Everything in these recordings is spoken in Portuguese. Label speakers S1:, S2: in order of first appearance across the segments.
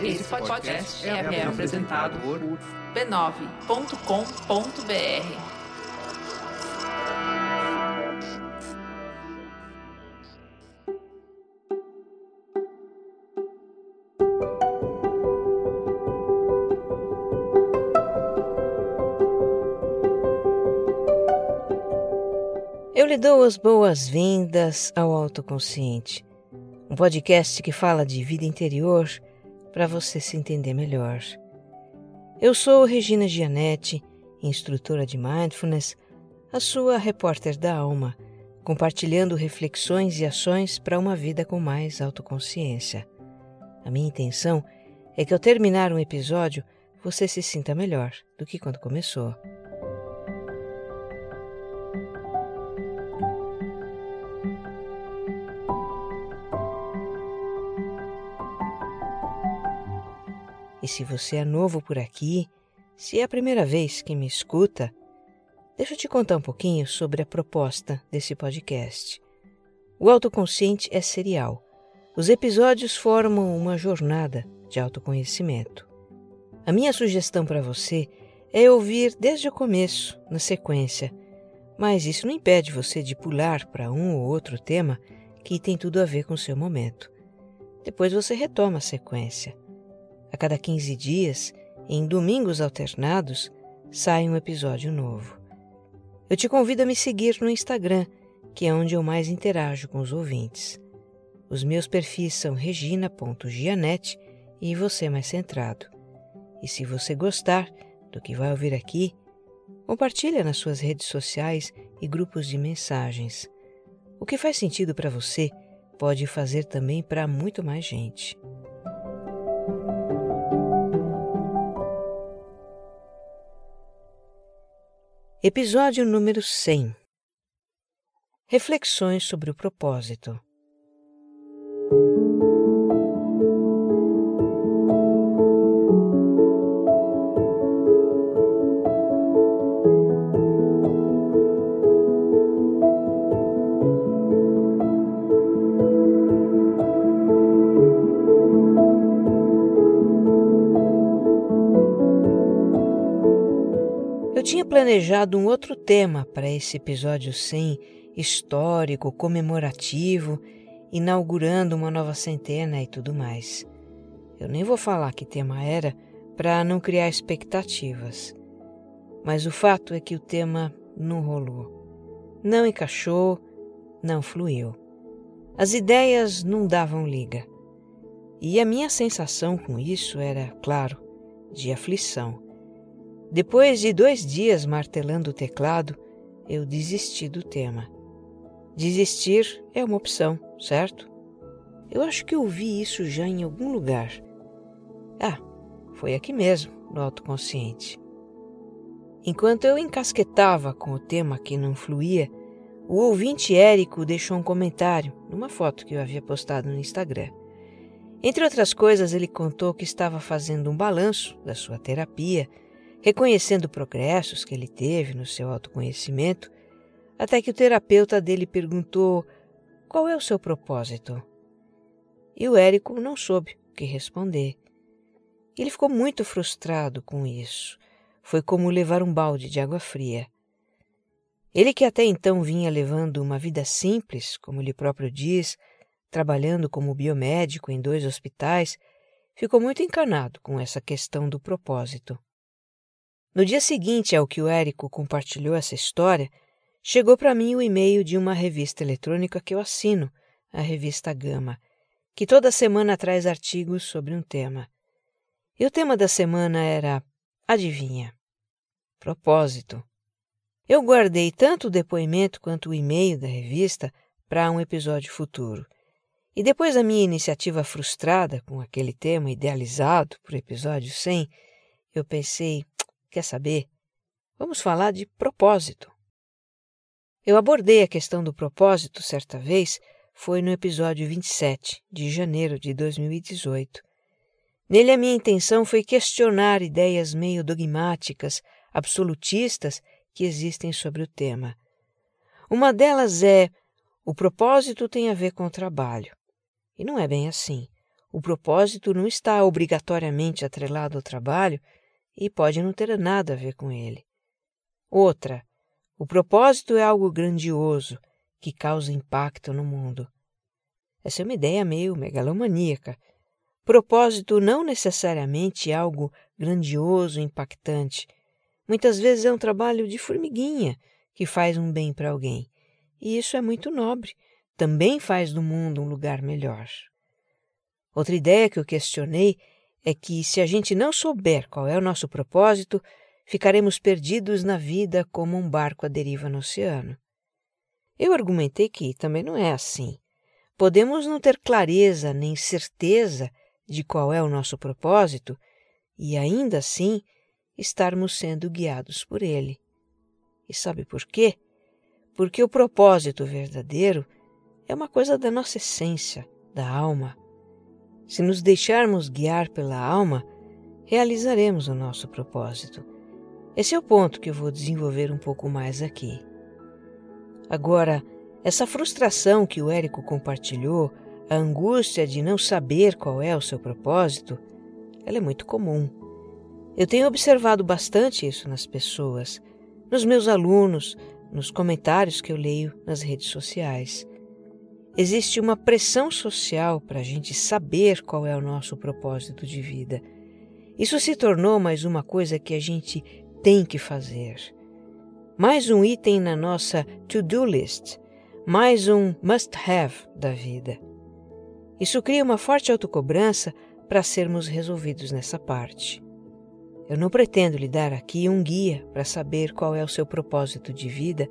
S1: Esse podcast é, é apresentado por b9.com.br.
S2: Eu lhe dou as boas-vindas ao Autoconsciente, um podcast que fala de vida interior para você se entender melhor. Eu sou Regina Gianetti, instrutora de Mindfulness, a sua repórter da alma, compartilhando reflexões e ações para uma vida com mais autoconsciência. A minha intenção é que ao terminar um episódio você se sinta melhor do que quando começou. E se você é novo por aqui, se é a primeira vez que me escuta, deixa eu te contar um pouquinho sobre a proposta desse podcast. O autoconsciente é serial. Os episódios formam uma jornada de autoconhecimento. A minha sugestão para você é ouvir desde o começo, na sequência, mas isso não impede você de pular para um ou outro tema que tem tudo a ver com o seu momento. Depois você retoma a sequência. A cada 15 dias, em domingos alternados, sai um episódio novo. Eu te convido a me seguir no Instagram, que é onde eu mais interajo com os ouvintes. Os meus perfis são regina.gianete e você mais centrado. E se você gostar do que vai ouvir aqui, compartilha nas suas redes sociais e grupos de mensagens. O que faz sentido para você pode fazer também para muito mais gente. Episódio número 100 Reflexões sobre o propósito. Planejado um outro tema para esse episódio 100, histórico, comemorativo, inaugurando uma nova centena e tudo mais. Eu nem vou falar que tema era para não criar expectativas. Mas o fato é que o tema não rolou. Não encaixou, não fluiu. As ideias não davam liga. E a minha sensação com isso era, claro, de aflição. Depois de dois dias martelando o teclado, eu desisti do tema. Desistir é uma opção, certo? Eu acho que ouvi isso já em algum lugar. Ah, foi aqui mesmo, no autoconsciente. Enquanto eu encasquetava com o tema que não fluía, o ouvinte Érico deixou um comentário numa foto que eu havia postado no Instagram. Entre outras coisas, ele contou que estava fazendo um balanço da sua terapia reconhecendo progressos que ele teve no seu autoconhecimento, até que o terapeuta dele perguntou qual é o seu propósito. E o Érico não soube o que responder. Ele ficou muito frustrado com isso. Foi como levar um balde de água fria. Ele que até então vinha levando uma vida simples, como ele próprio diz, trabalhando como biomédico em dois hospitais, ficou muito encanado com essa questão do propósito. No dia seguinte ao que o Érico compartilhou essa história, chegou para mim o e-mail de uma revista eletrônica que eu assino, a revista Gama, que toda semana traz artigos sobre um tema. E o tema da semana era Adivinha? Propósito. Eu guardei tanto o depoimento quanto o e-mail da revista para um episódio futuro. E depois da minha iniciativa frustrada com aquele tema idealizado o episódio 100, eu pensei, Quer saber? Vamos falar de propósito. Eu abordei a questão do propósito certa vez, foi no episódio 27, de janeiro de 2018. Nele, a minha intenção foi questionar ideias meio dogmáticas, absolutistas que existem sobre o tema. Uma delas é: o propósito tem a ver com o trabalho. E não é bem assim. o propósito não está obrigatoriamente atrelado ao trabalho e pode não ter nada a ver com ele. Outra, o propósito é algo grandioso que causa impacto no mundo. Essa é uma ideia meio megalomaníaca. Propósito não necessariamente é algo grandioso, impactante. Muitas vezes é um trabalho de formiguinha que faz um bem para alguém. E isso é muito nobre. Também faz do mundo um lugar melhor. Outra ideia que eu questionei é que, se a gente não souber qual é o nosso propósito, ficaremos perdidos na vida como um barco à deriva no oceano. Eu argumentei que também não é assim. Podemos não ter clareza nem certeza de qual é o nosso propósito e ainda assim estarmos sendo guiados por ele. E sabe por quê? Porque o propósito verdadeiro é uma coisa da nossa essência, da alma. Se nos deixarmos guiar pela alma, realizaremos o nosso propósito. Esse é o ponto que eu vou desenvolver um pouco mais aqui. Agora, essa frustração que o Érico compartilhou, a angústia de não saber qual é o seu propósito, ela é muito comum. Eu tenho observado bastante isso nas pessoas, nos meus alunos, nos comentários que eu leio nas redes sociais. Existe uma pressão social para a gente saber qual é o nosso propósito de vida. Isso se tornou mais uma coisa que a gente tem que fazer. Mais um item na nossa to-do list, mais um must-have da vida. Isso cria uma forte autocobrança para sermos resolvidos nessa parte. Eu não pretendo lhe dar aqui um guia para saber qual é o seu propósito de vida,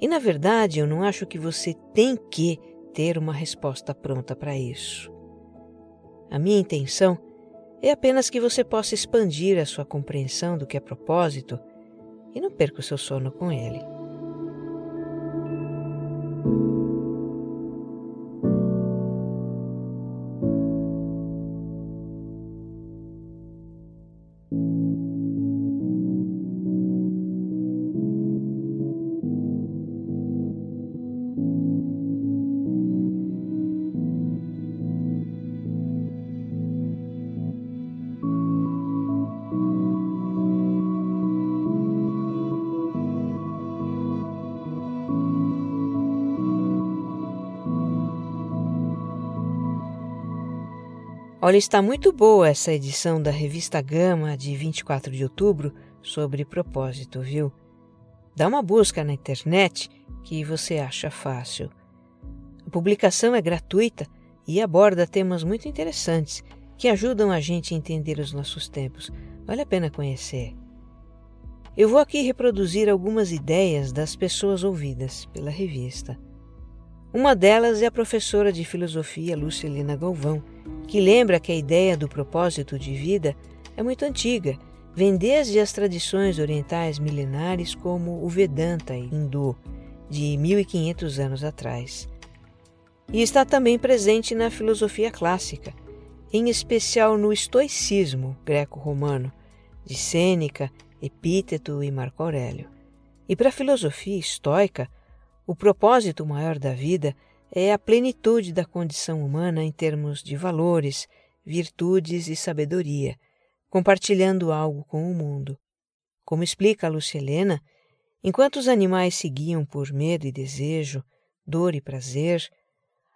S2: e na verdade eu não acho que você tem que ter uma resposta pronta para isso. A minha intenção é apenas que você possa expandir a sua compreensão do que é propósito e não perca o seu sono com ele. Olha, está muito boa essa edição da revista Gama de 24 de outubro sobre propósito, viu? Dá uma busca na internet que você acha fácil. A publicação é gratuita e aborda temas muito interessantes que ajudam a gente a entender os nossos tempos. Vale a pena conhecer. Eu vou aqui reproduzir algumas ideias das pessoas ouvidas pela revista. Uma delas é a professora de filosofia Lucilina Galvão que lembra que a ideia do propósito de vida é muito antiga, vem desde as tradições orientais milenares como o Vedanta hindu, de 1500 anos atrás. E está também presente na filosofia clássica, em especial no estoicismo greco-romano, de Sêneca, Epíteto e Marco Aurélio. E para a filosofia estoica, o propósito maior da vida é a plenitude da condição humana em termos de valores, virtudes e sabedoria, compartilhando algo com o mundo. Como explica a Lucilena, enquanto os animais seguiam por medo e desejo, dor e prazer,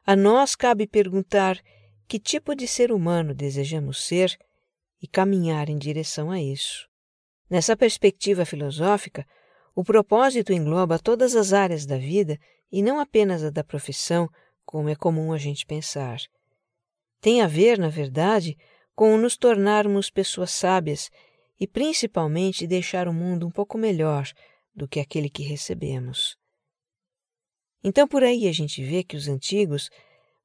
S2: a nós cabe perguntar que tipo de ser humano desejamos ser e caminhar em direção a isso. Nessa perspectiva filosófica, o propósito engloba todas as áreas da vida e não apenas a da profissão, como é comum a gente pensar. Tem a ver, na verdade, com nos tornarmos pessoas sábias e principalmente deixar o mundo um pouco melhor do que aquele que recebemos. Então, por aí a gente vê que os antigos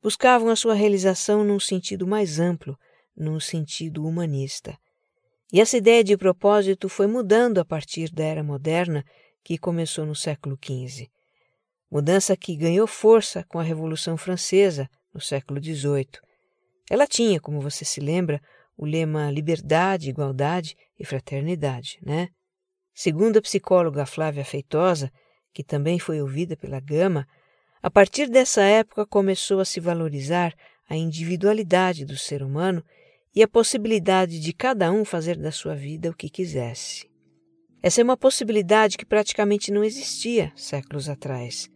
S2: buscavam a sua realização num sentido mais amplo, num sentido humanista. E essa ideia de propósito foi mudando a partir da era moderna que começou no século XV mudança que ganhou força com a Revolução Francesa no século XVIII. Ela tinha, como você se lembra, o lema liberdade, igualdade e fraternidade, né? Segundo a psicóloga Flávia Feitosa, que também foi ouvida pela Gama, a partir dessa época começou a se valorizar a individualidade do ser humano e a possibilidade de cada um fazer da sua vida o que quisesse. Essa é uma possibilidade que praticamente não existia séculos atrás.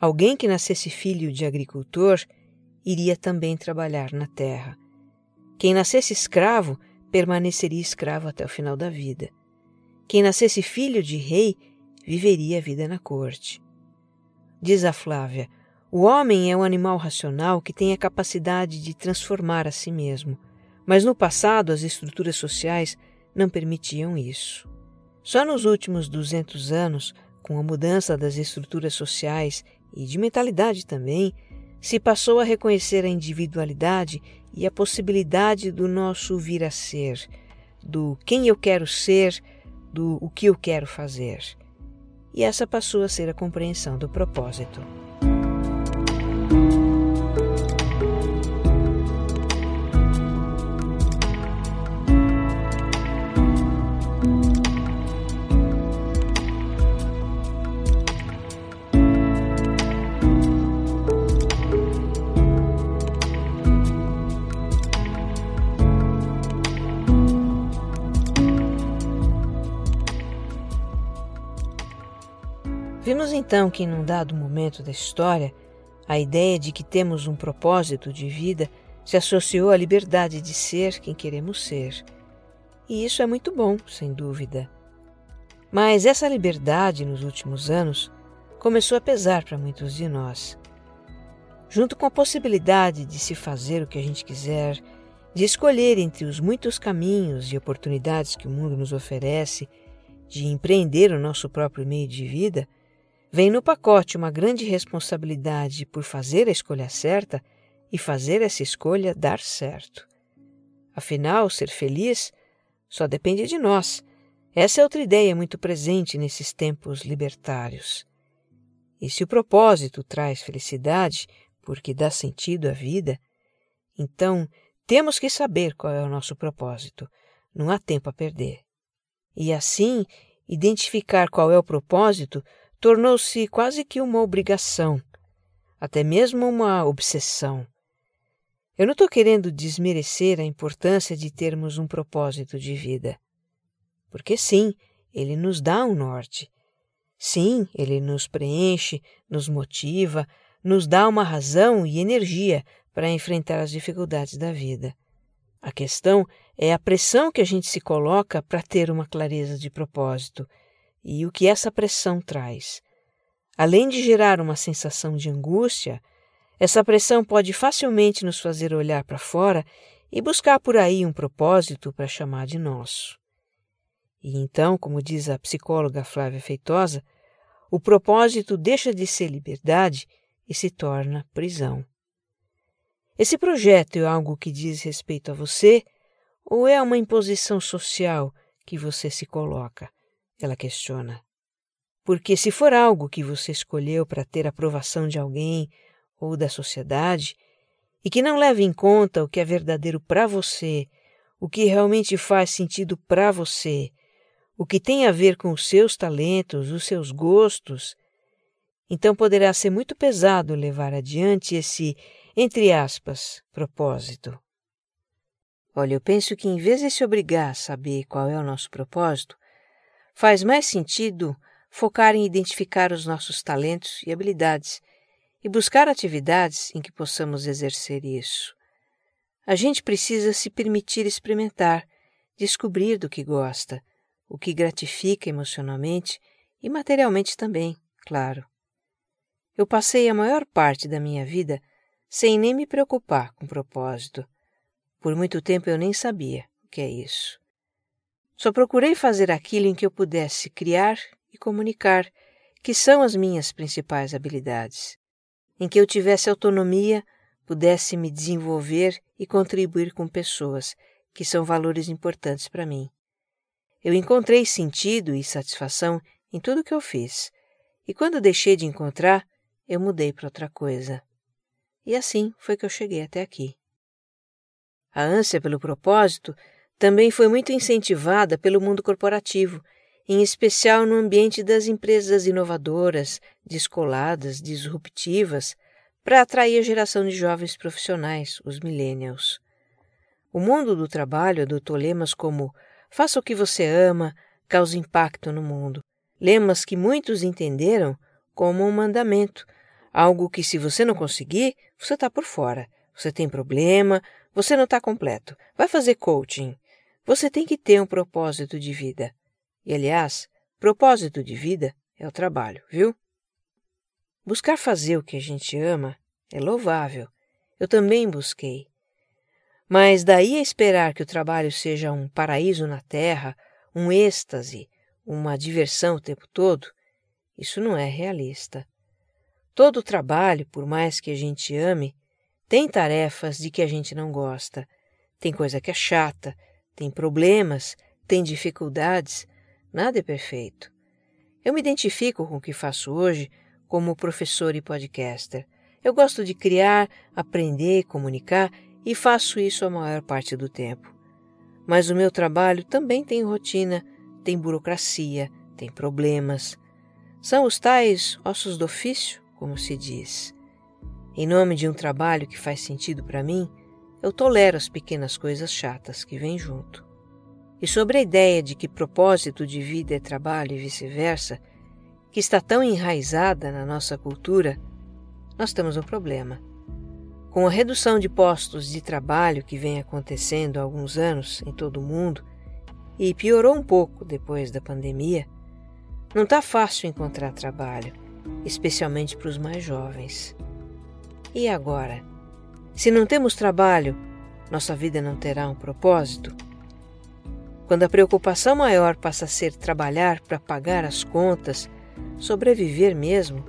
S2: Alguém que nascesse filho de agricultor iria também trabalhar na terra. Quem nascesse escravo permaneceria escravo até o final da vida. Quem nascesse filho de rei viveria a vida na corte. Diz a Flávia: o homem é um animal racional que tem a capacidade de transformar a si mesmo, mas no passado as estruturas sociais não permitiam isso. Só nos últimos 200 anos, com a mudança das estruturas sociais e de mentalidade também, se passou a reconhecer a individualidade e a possibilidade do nosso vir a ser, do quem eu quero ser, do o que eu quero fazer. E essa passou a ser a compreensão do propósito. Então que, num dado momento da história, a ideia de que temos um propósito de vida se associou à liberdade de ser quem queremos ser. E isso é muito bom, sem dúvida. Mas essa liberdade, nos últimos anos, começou a pesar para muitos de nós. Junto com a possibilidade de se fazer o que a gente quiser, de escolher entre os muitos caminhos e oportunidades que o mundo nos oferece, de empreender o nosso próprio meio de vida, Vem no pacote uma grande responsabilidade por fazer a escolha certa e fazer essa escolha dar certo. Afinal, ser feliz só depende de nós. Essa é outra ideia muito presente nesses tempos libertários. E se o propósito traz felicidade, porque dá sentido à vida, então temos que saber qual é o nosso propósito. Não há tempo a perder. E assim, identificar qual é o propósito tornou-se quase que uma obrigação, até mesmo uma obsessão. Eu não estou querendo desmerecer a importância de termos um propósito de vida. Porque sim, ele nos dá um norte. Sim, ele nos preenche, nos motiva, nos dá uma razão e energia para enfrentar as dificuldades da vida. A questão é a pressão que a gente se coloca para ter uma clareza de propósito e o que essa pressão traz. Além de gerar uma sensação de angústia, essa pressão pode facilmente nos fazer olhar para fora e buscar por aí um propósito para chamar de nosso. E então, como diz a psicóloga Flávia Feitosa, o propósito deixa de ser liberdade e se torna prisão. Esse projeto é algo que diz respeito a você ou é uma imposição social que você se coloca? Ela questiona. Porque se for algo que você escolheu para ter aprovação de alguém ou da sociedade, e que não leva em conta o que é verdadeiro para você, o que realmente faz sentido para você, o que tem a ver com os seus talentos, os seus gostos, então poderá ser muito pesado levar adiante esse, entre aspas, propósito. Olha, eu penso que em vez de se obrigar a saber qual é o nosso propósito, Faz mais sentido focar em identificar os nossos talentos e habilidades e buscar atividades em que possamos exercer isso. A gente precisa se permitir experimentar, descobrir do que gosta, o que gratifica emocionalmente e materialmente também, claro. Eu passei a maior parte da minha vida sem nem me preocupar com propósito. Por muito tempo eu nem sabia o que é isso. Só procurei fazer aquilo em que eu pudesse criar e comunicar, que são as minhas principais habilidades. Em que eu tivesse autonomia, pudesse me desenvolver e contribuir com pessoas, que são valores importantes para mim. Eu encontrei sentido e satisfação em tudo que eu fiz, e quando deixei de encontrar, eu mudei para outra coisa. E assim foi que eu cheguei até aqui. A ânsia pelo propósito também foi muito incentivada pelo mundo corporativo, em especial no ambiente das empresas inovadoras, descoladas, disruptivas, para atrair a geração de jovens profissionais, os millennials. O mundo do trabalho adotou lemas como faça o que você ama, cause impacto no mundo. Lemas que muitos entenderam como um mandamento, algo que se você não conseguir, você está por fora. Você tem problema, você não está completo. Vai fazer coaching. Você tem que ter um propósito de vida. E, aliás, propósito de vida é o trabalho, viu? Buscar fazer o que a gente ama é louvável. Eu também busquei. Mas daí a esperar que o trabalho seja um paraíso na terra, um êxtase, uma diversão o tempo todo, isso não é realista. Todo trabalho, por mais que a gente ame, tem tarefas de que a gente não gosta, tem coisa que é chata, tem problemas, tem dificuldades, nada é perfeito. Eu me identifico com o que faço hoje como professor e podcaster. Eu gosto de criar, aprender, comunicar e faço isso a maior parte do tempo. Mas o meu trabalho também tem rotina, tem burocracia, tem problemas. São os tais ossos do ofício, como se diz. Em nome de um trabalho que faz sentido para mim, eu tolero as pequenas coisas chatas que vêm junto. E sobre a ideia de que propósito de vida é trabalho e vice-versa, que está tão enraizada na nossa cultura, nós temos um problema. Com a redução de postos de trabalho que vem acontecendo há alguns anos em todo o mundo, e piorou um pouco depois da pandemia, não está fácil encontrar trabalho, especialmente para os mais jovens. E agora? Se não temos trabalho, nossa vida não terá um propósito? Quando a preocupação maior passa a ser trabalhar para pagar as contas, sobreviver mesmo,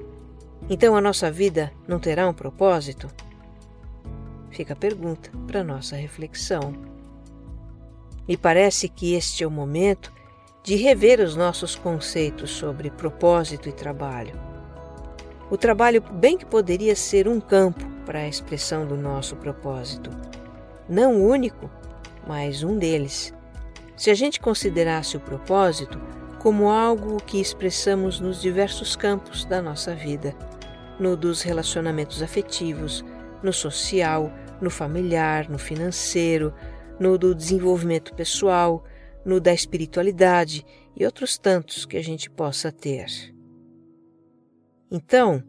S2: então a nossa vida não terá um propósito? Fica a pergunta para nossa reflexão. Me parece que este é o momento de rever os nossos conceitos sobre propósito e trabalho. O trabalho bem que poderia ser um campo para a expressão do nosso propósito. Não o único, mas um deles. Se a gente considerasse o propósito como algo que expressamos nos diversos campos da nossa vida, no dos relacionamentos afetivos, no social, no familiar, no financeiro, no do desenvolvimento pessoal, no da espiritualidade e outros tantos que a gente possa ter. Então,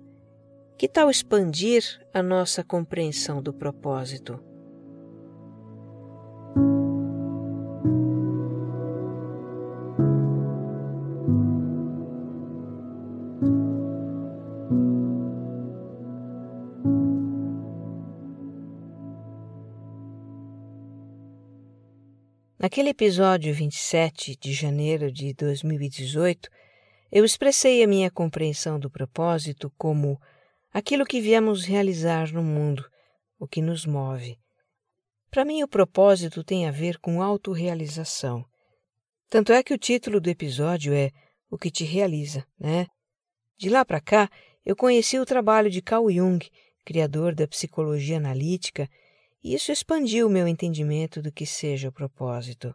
S2: que tal expandir a nossa compreensão do propósito? Naquele episódio 27 de janeiro de 2018, eu expressei a minha compreensão do propósito como aquilo que viemos realizar no mundo, o que nos move. Para mim, o propósito tem a ver com autorrealização. Tanto é que o título do episódio é O que te realiza, né? De lá para cá, eu conheci o trabalho de Carl Jung, criador da psicologia analítica, e isso expandiu o meu entendimento do que seja o propósito.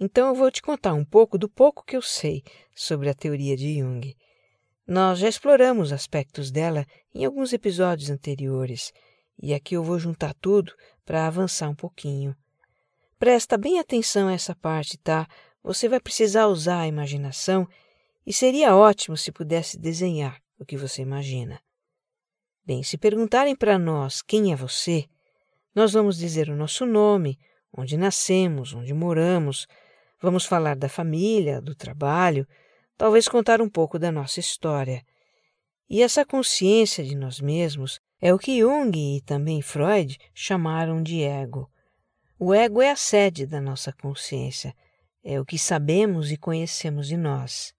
S2: Então eu vou te contar um pouco do pouco que eu sei sobre a teoria de Jung. Nós já exploramos aspectos dela em alguns episódios anteriores, e aqui eu vou juntar tudo para avançar um pouquinho. Presta bem atenção a essa parte, tá? Você vai precisar usar a imaginação e seria ótimo se pudesse desenhar o que você imagina. Bem, se perguntarem para nós quem é você, nós vamos dizer o nosso nome, onde nascemos, onde moramos, Vamos falar da família, do trabalho, talvez contar um pouco da nossa história. E essa consciência de nós mesmos é o que Jung e também Freud chamaram de ego. O ego é a sede da nossa consciência, é o que sabemos e conhecemos de nós.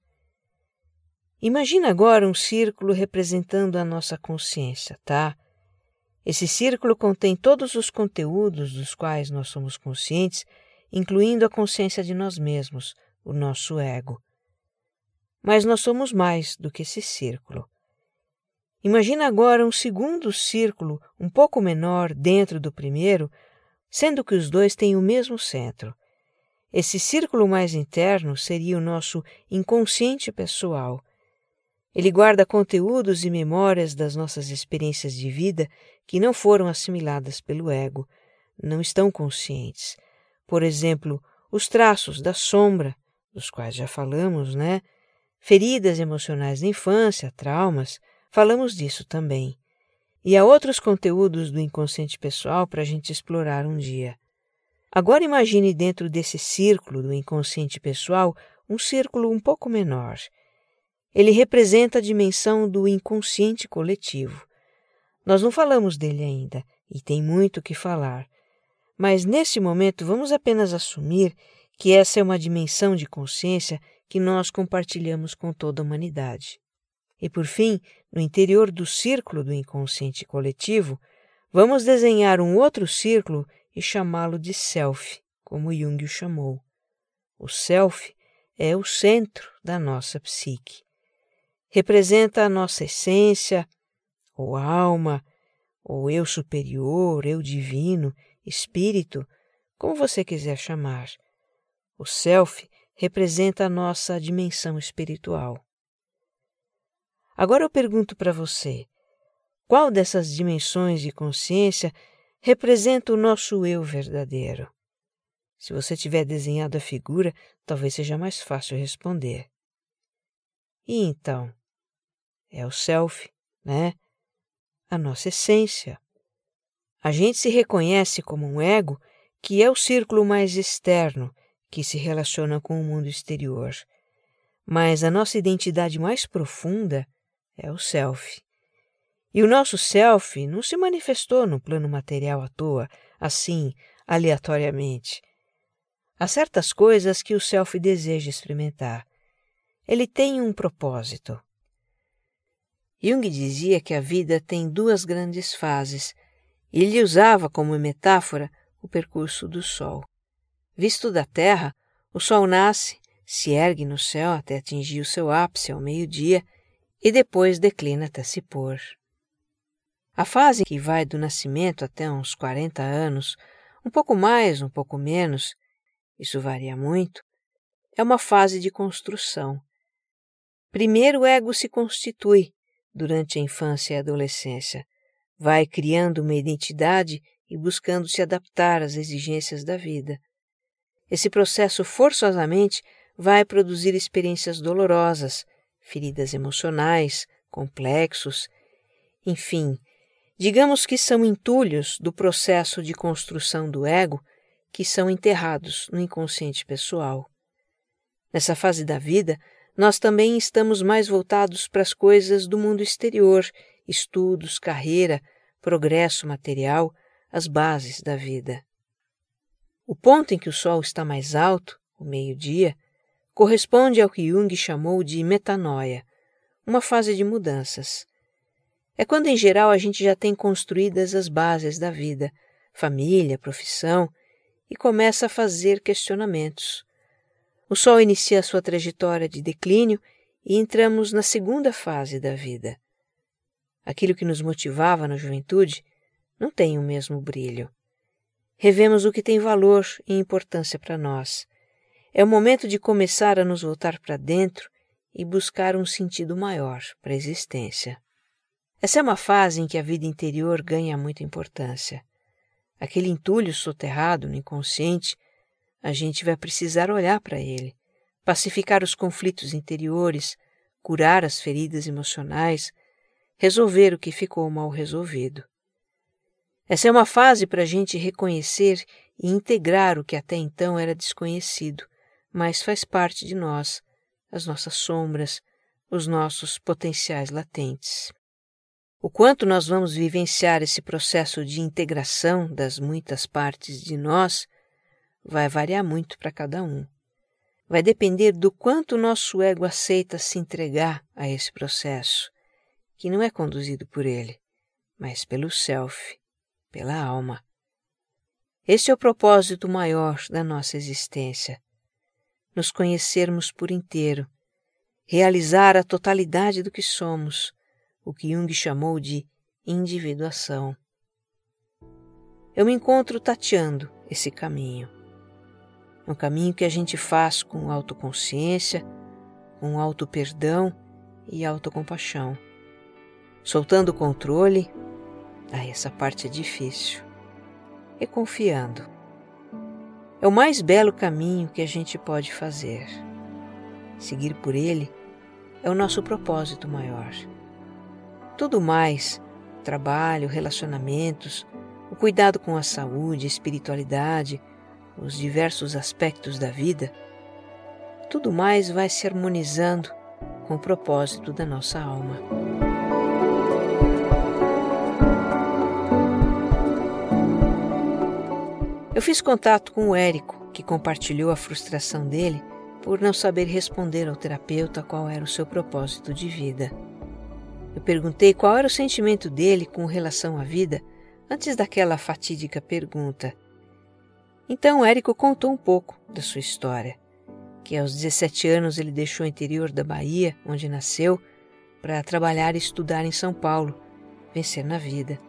S2: Imagina agora um círculo representando a nossa consciência, tá? Esse círculo contém todos os conteúdos dos quais nós somos conscientes incluindo a consciência de nós mesmos, o nosso ego. Mas nós somos mais do que esse círculo. Imagina agora um segundo círculo, um pouco menor, dentro do primeiro, sendo que os dois têm o mesmo centro. Esse círculo mais interno seria o nosso inconsciente pessoal. Ele guarda conteúdos e memórias das nossas experiências de vida que não foram assimiladas pelo ego, não estão conscientes. Por exemplo, os traços da sombra, dos quais já falamos, né? Feridas emocionais da infância, traumas, falamos disso também. E há outros conteúdos do inconsciente pessoal para a gente explorar um dia. Agora imagine dentro desse círculo do inconsciente pessoal um círculo um pouco menor. Ele representa a dimensão do inconsciente coletivo. Nós não falamos dele ainda, e tem muito que falar. Mas nesse momento vamos apenas assumir que essa é uma dimensão de consciência que nós compartilhamos com toda a humanidade. E por fim, no interior do círculo do inconsciente coletivo, vamos desenhar um outro círculo e chamá-lo de self, como Jung o chamou. O self é o centro da nossa psique. Representa a nossa essência, ou alma, ou eu superior, eu divino, espírito, como você quiser chamar. O self representa a nossa dimensão espiritual. Agora eu pergunto para você: qual dessas dimensões de consciência representa o nosso eu verdadeiro? Se você tiver desenhado a figura, talvez seja mais fácil responder. E então? É o self, né? A nossa essência. A gente se reconhece como um ego que é o círculo mais externo que se relaciona com o mundo exterior. Mas a nossa identidade mais profunda é o self. E o nosso self não se manifestou no plano material à toa, assim, aleatoriamente. Há certas coisas que o self deseja experimentar. Ele tem um propósito. Jung dizia que a vida tem duas grandes fases, e ele usava como metáfora o percurso do Sol. Visto da Terra, o Sol nasce, se ergue no céu até atingir o seu ápice ao meio-dia e depois declina até se pôr. A fase que vai do nascimento até uns 40 anos, um pouco mais, um pouco menos, isso varia muito, é uma fase de construção. Primeiro o ego se constitui durante a infância e a adolescência, vai criando uma identidade e buscando se adaptar às exigências da vida. Esse processo forçosamente vai produzir experiências dolorosas, feridas emocionais, complexos, enfim, digamos que são entulhos do processo de construção do ego que são enterrados no inconsciente pessoal. Nessa fase da vida, nós também estamos mais voltados para as coisas do mundo exterior, estudos, carreira, progresso material, as bases da vida. O ponto em que o sol está mais alto, o meio-dia, corresponde ao que Jung chamou de metanoia, uma fase de mudanças. É quando, em geral, a gente já tem construídas as bases da vida, família, profissão, e começa a fazer questionamentos. O Sol inicia sua trajetória de declínio e entramos na segunda fase da vida. Aquilo que nos motivava na juventude não tem o mesmo brilho. Revemos o que tem valor e importância para nós é o momento de começar a nos voltar para dentro e buscar um sentido maior para a existência. Essa é uma fase em que a vida interior ganha muita importância. Aquele entulho soterrado no inconsciente, a gente vai precisar olhar para ele, pacificar os conflitos interiores, curar as feridas emocionais, resolver o que ficou mal resolvido. Essa é uma fase para a gente reconhecer e integrar o que até então era desconhecido mas faz parte de nós, as nossas sombras, os nossos potenciais latentes. O quanto nós vamos vivenciar esse processo de integração das muitas partes de nós vai variar muito para cada um. Vai depender do quanto nosso ego aceita se entregar a esse processo, que não é conduzido por ele, mas pelo self, pela alma. Esse é o propósito maior da nossa existência nos conhecermos por inteiro, realizar a totalidade do que somos, o que Jung chamou de individuação. Eu me encontro tateando esse caminho. É um caminho que a gente faz com autoconsciência, com auto-perdão e autocompaixão. Soltando o controle, ah, essa parte é difícil. E confiando. É o mais belo caminho que a gente pode fazer. Seguir por ele é o nosso propósito maior. Tudo mais, trabalho, relacionamentos, o cuidado com a saúde, espiritualidade, os diversos aspectos da vida, tudo mais vai se harmonizando com o propósito da nossa alma. Eu fiz contato com o Érico, que compartilhou a frustração dele por não saber responder ao terapeuta qual era o seu propósito de vida. Eu perguntei qual era o sentimento dele com relação à vida antes daquela fatídica pergunta. Então Érico contou um pouco da sua história, que aos 17 anos ele deixou o interior da Bahia, onde nasceu, para trabalhar e estudar em São Paulo, vencer na vida.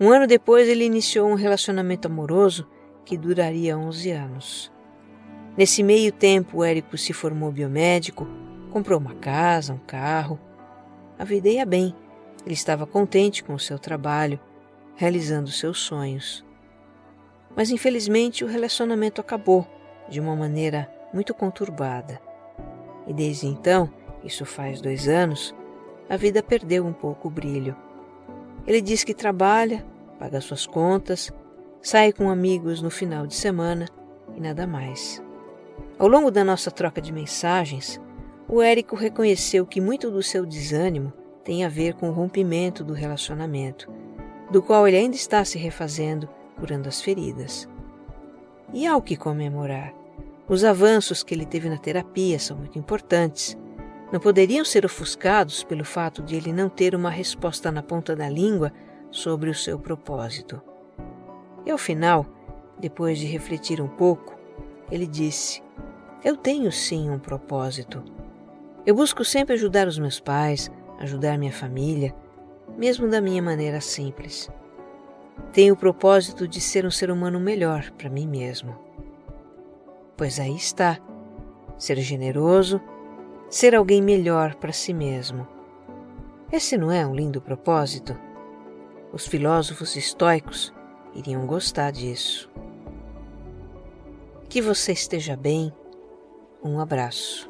S2: Um ano depois ele iniciou um relacionamento amoroso que duraria 11 anos. Nesse meio tempo, Érico se formou biomédico, comprou uma casa, um carro. A vida ia bem, ele estava contente com o seu trabalho realizando seus sonhos. Mas infelizmente o relacionamento acabou de uma maneira muito conturbada. E desde então, isso faz dois anos, a vida perdeu um pouco o brilho. Ele diz que trabalha, paga suas contas, sai com amigos no final de semana e nada mais. Ao longo da nossa troca de mensagens, o Érico reconheceu que muito do seu desânimo tem a ver com o rompimento do relacionamento do qual ele ainda está se refazendo, curando as feridas. E há o que comemorar. Os avanços que ele teve na terapia são muito importantes. Não poderiam ser ofuscados pelo fato de ele não ter uma resposta na ponta da língua sobre o seu propósito. E ao final, depois de refletir um pouco, ele disse: Eu tenho sim um propósito. Eu busco sempre ajudar os meus pais, ajudar minha família, mesmo da minha maneira simples. Tenho o propósito de ser um ser humano melhor para mim mesmo. Pois aí está, ser generoso, ser alguém melhor para si mesmo. Esse não é um lindo propósito? Os filósofos estoicos iriam gostar disso. Que você esteja bem. Um abraço.